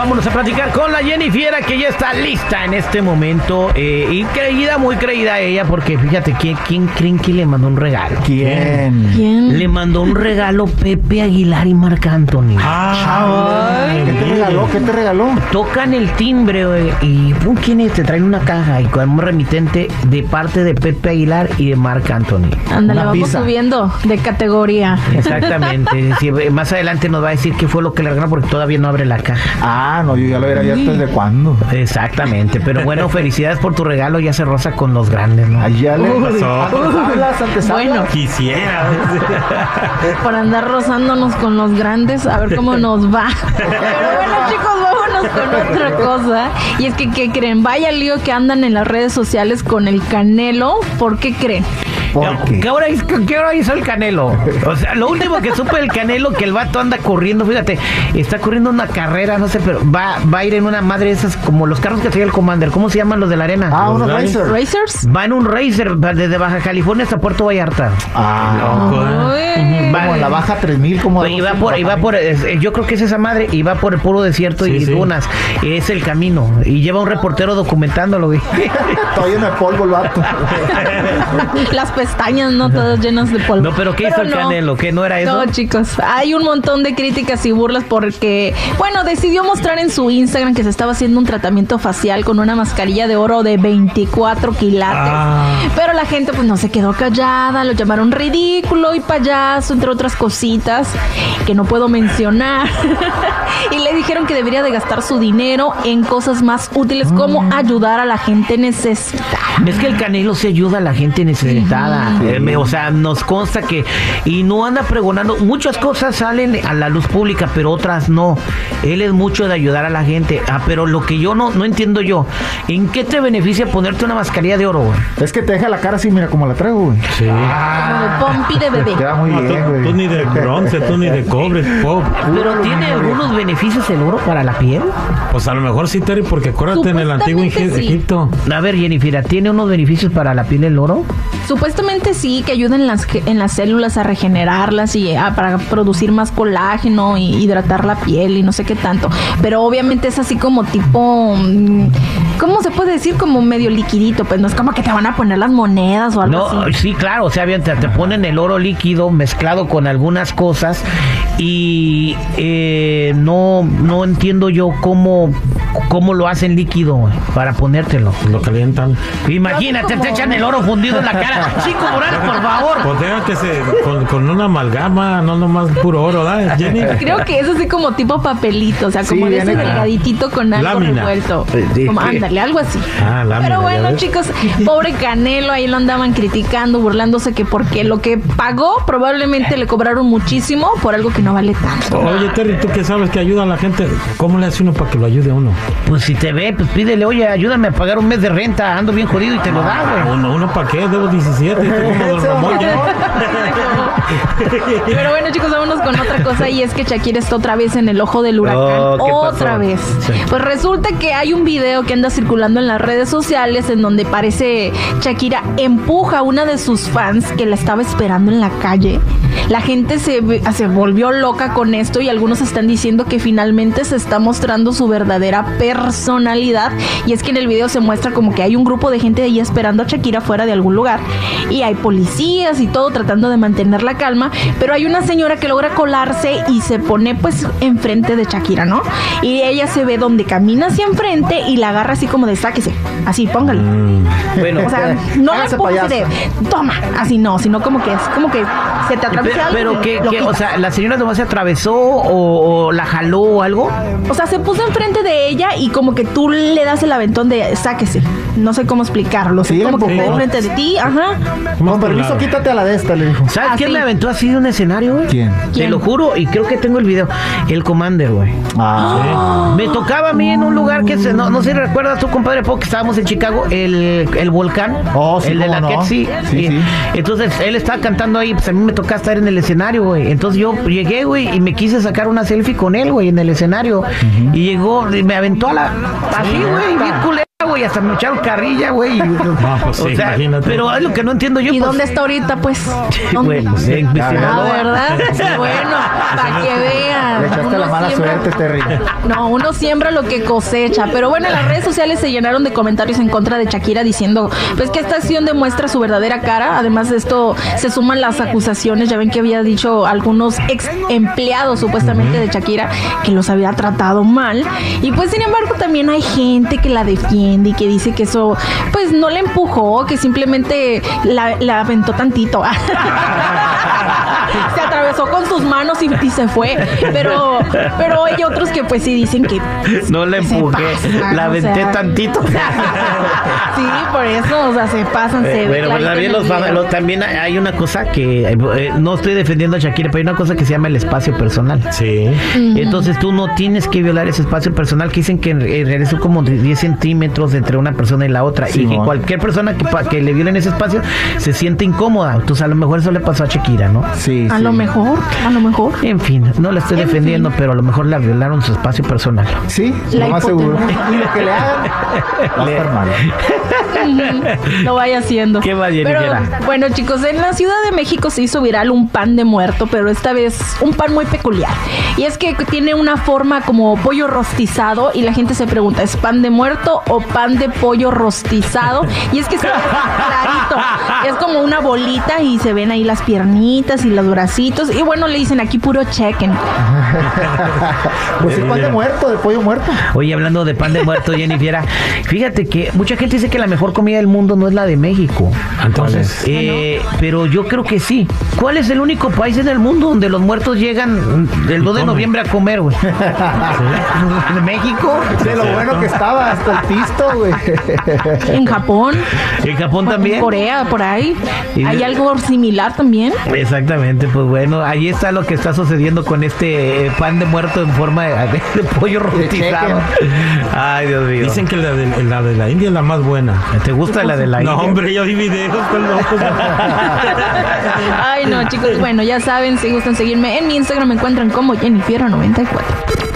Vámonos a platicar con la Jenny Fiera que ya está lista en este momento. Eh, y creída, muy creída ella, porque fíjate, ¿quién, quién creen que le mandó un regalo? ¿Quién? ¿Quién? Le mandó un regalo Pepe Aguilar y Marc Anthony. ¿Qué te regaló? ¿Qué te regaló? Tocan el timbre y pum, ¿quién es? Te traen una caja y con un remitente de parte de Pepe Aguilar y de Marc Anthony. Ándale, vamos pizza. subiendo de categoría. Exactamente. Sí, más adelante nos va a decir qué fue lo que le regaló porque todavía no abre la caja. Ah, no, yo ya lo hubiera abierto desde cuándo. Exactamente, pero bueno, felicidades por tu regalo, ya se rosa con los grandes, ¿no? Allá le pasó? Antes antes Bueno, Quisiera. por andar rozándonos con los grandes, a ver cómo nos va. Pero bueno, chicos, vámonos con otra cosa. Y es que, ¿qué creen? Vaya lío que andan en las redes sociales con el Canelo. ¿Por qué creen? ¿Qué hora, hizo, ¿Qué hora hizo el Canelo? O sea, lo último que supe del Canelo, que el vato anda corriendo, fíjate, está corriendo una carrera, no sé, pero va, va a ir en una madre de esas, como los carros que trae el Commander, ¿cómo se llaman los de la arena? Ah, unos Racer. ¿Racers? Va en un racer va desde Baja California hasta Puerto Vallarta. Ah, Uy. Va- como en la baja 3000, como Oye, y va por, y va por, es- eh, yo creo que es esa madre, y va por el puro desierto y Sí, sí. dunas. Es el camino. Y lleva un reportero documentándolo, güey. Está lleno de polvo el vato. Las pestañas, ¿no? Todas llenas de polvo. No, pero ¿qué hizo el no. Canelo? ¿Qué no era eso? No, chicos, hay un montón de críticas y burlas porque, bueno, decidió mostrar en su Instagram que se estaba haciendo un tratamiento facial con una mascarilla de oro de 24 quilates. Ah. Pero la gente pues no se quedó callada, lo llamaron ridículo y payaso, entre otras cositas que no puedo mencionar. y le dijeron que debería de gastar su dinero en cosas más útiles como ayudar a la gente necesitada. Es que el Canelo se ayuda a la gente necesitada. Me- o sea, nos consta que. Y no anda pregonando. Muchas cosas salen a la luz pública, pero otras no. Él es mucho de ayudar a la gente. Ah, pero lo que yo no, no entiendo yo. ¿En qué te beneficia ponerte una mascarilla de oro, güey? Es que te deja la cara así, mira como la traigo, güey. Sí. Como de pompi de bebé. Queda muy No, tú, bien, güey. tú ni de bronce, tú ni de cobre, pop. Pero tiene algunos beneficios el oro para la piel. Pues a lo mejor sí, Terry, porque acuérdate en el antiguo sí. Egipto. A ver, Jennifer, ¿tiene unos beneficios para la piel el oro? Supuestamente sí, que ayuda en las, en las células a regenerarlas y ah, para producir más colágeno y hidratar la piel y no sé qué tanto. Pero obviamente es así como tipo, mm, ¿cómo se puede decir? Como medio liquidito, pues no es como que te van a poner las monedas o algo No, así. sí, claro, o sea, bien, te, te ponen el oro líquido mezclado con algunas cosas y eh, no, no entiendo yo cómo, cómo lo hacen líquido para ponértelo. Lo calientan. Imagínate, te echan el oro fundido en la cara. Chico Morales, por favor. Pues deja que se. Con, con una amalgama, no nomás puro oro, ¿verdad, Jenny? Creo que es así como tipo papelito, o sea, como Sí, de ese delgaditito con algo Lámina. revuelto. Sí, Como, sí. Ándale, algo así. Ah, lámina, Pero bueno, chicos, pobre Canelo, ahí lo andaban criticando, burlándose que porque lo que pagó probablemente le cobraron muchísimo por algo que no vale tanto. Oye, Terry, tú que sabes que ayuda a la gente, ¿cómo le hace uno para que lo ayude a uno? Pues si te ve, pues pídele, oye, ayúdame a pagar un mes de renta, ando bien jodido y te lo da, güey. Uno, uno para qué, debo 17, estoy como Don Ramón ya. Pero bueno, chicos, vámonos con otra cosa y es que Shakira está otra vez en el ojo del huracán. Oh, otra vez. Sí. Pues resulta que hay un video que anda circulando en las redes sociales en donde parece Shakira empuja a una de sus fans que la estaba esperando en la calle. La gente se, ve- se volvió loca con esto y algunos están diciendo que finalmente se está mostrando su verdadera personalidad. Y es que en el video se muestra como que hay un grupo de gente ahí esperando a Shakira fuera de algún lugar. Y hay policías y todo tratando de mantener la calma. Pero hay una señora que logra colarse y se pone pues enfrente de Shakira, ¿no? Y ella se ve donde camina hacia enfrente y la agarra así como de sáquese. Así, póngale. Bueno, O sea, no le así de toma, así no, sino como que es como que se te atraviesa Pero, pero y ¿qué, lo qué? o sea, ¿la señora nomás se atravesó o, o la jaló o algo? O sea, se puso enfrente de ella y como que tú le das el aventón de sáquese. No sé cómo explicarlo. Sí, como que está enfrente de ti, ajá. Con permiso, quítate a la de esta, le dijo. ¿Sabes Ah, quién sí. me aventó así de un escenario, güey? ¿Quién? Te lo juro, y creo que tengo el video. El Commander, güey. Ah, Me tocaba a mí en un lugar que se, no, no sé si recuerdas tú, compadre, porque estábamos en Chicago, el, el volcán, Oh, sí, el de la no. Ketsi. Sí, y- sí. Entonces él estaba cantando ahí, pues a mí me tocaba estar en el escenario, güey. Entonces yo llegué, güey, y me quise sacar una selfie con él, güey, en el escenario. Y llegó, y me aventó a la. Así, güey, bien culera, güey, hasta me echaron carrilla, güey. y- pues sí, o sea, imagínate. pero es lo que no entiendo yo. ¿Y pues, dónde está ahorita, pues? ¿Dónde? Bueno, en Ah. ¿verdad? Sí, bueno, para que vean. le echaste Uno la mala siembra- suerte, Terry. No, uno siembra lo que cosecha. Pero bueno, en las redes sociales se llenaron de comentarios en contra de Shakira diciendo pues que esta acción demuestra su verdadera cara. Además de esto, se suman las acusaciones. Ya ven que había dicho algunos ex empleados supuestamente de Shakira que los había tratado mal. Y pues sin embargo también hay gente que la defiende y que dice que eso pues no le empujó, que simplemente la, la aventó tantito. se atravesó con sus manos y, y se fue. Pero, pero hay otros que pues sí dicen que No que se empujé, pasan, la o aventé sea. tantito. sí, por eso, o sea, se pasan, se Eh, Bueno, pues clarito también, los también hay- una cosa que eh, eh, no estoy defendiendo a Shakira, pero hay una cosa que se llama el espacio personal. Sí. Entonces tú no tienes que violar ese espacio personal que dicen que en en realidad son como 10 centímetros entre una persona y la otra y que cualquier persona que, que le violen ese espacio se siente incómoda. Entonces a lo mejor eso le pasó a Shakira, ¿no? Sí, A sí. lo mejor, a lo mejor. En fin, no la estoy En defendiendo, pero a lo mejor la violaron su espacio personal. Sí, La lo más seguro. Y lo que le hagan va a estar mal. lo vaya haciendo. ¿Qué más, Pero Jennifer? bueno, chicos, en la Ciudad de México se hizo viral un pan de muerto, pero esta vez un pan muy peculiar. Y es que tiene una forma como pollo rostizado y la gente se pregunta, ¿es pan de muerto o pan de pollo rostizado? Y es que se ve clarito. Es como una bolita y se ven ahí las piernitas y los bracitos. Y bueno, le dicen aquí puro chequen. Pues el pan de muerto, de pollo muerto. Oye, hablando de pan de muerto, Jennifer, fíjate que mucha gente dice que la mejor comida del mundo no es la de México. Entonces, Eh, pero yo creo que sí. ¿Cuál es el único país en el mundo donde los muertos llegan el 2 de noviembre a comer, güey? ¿En México? De lo bueno que estaba, hasta el pisto, güey. En Japón, ¿En Japón en también? Corea, por ahí. ¿Hay algo similar también? Exactamente, pues bueno, ahí está lo que está sucediendo con este eh, pan de muerto en forma de, de pollo rostizado. Ay, Dios mío. dicen que la de, la de la India es la más buena. ¿Te gusta la de la No, India? hombre, yo vi videos con locos. Ay, no, chicos. Bueno, ya saben, si gustan seguirme en mi Instagram, me encuentran como Jennifer94.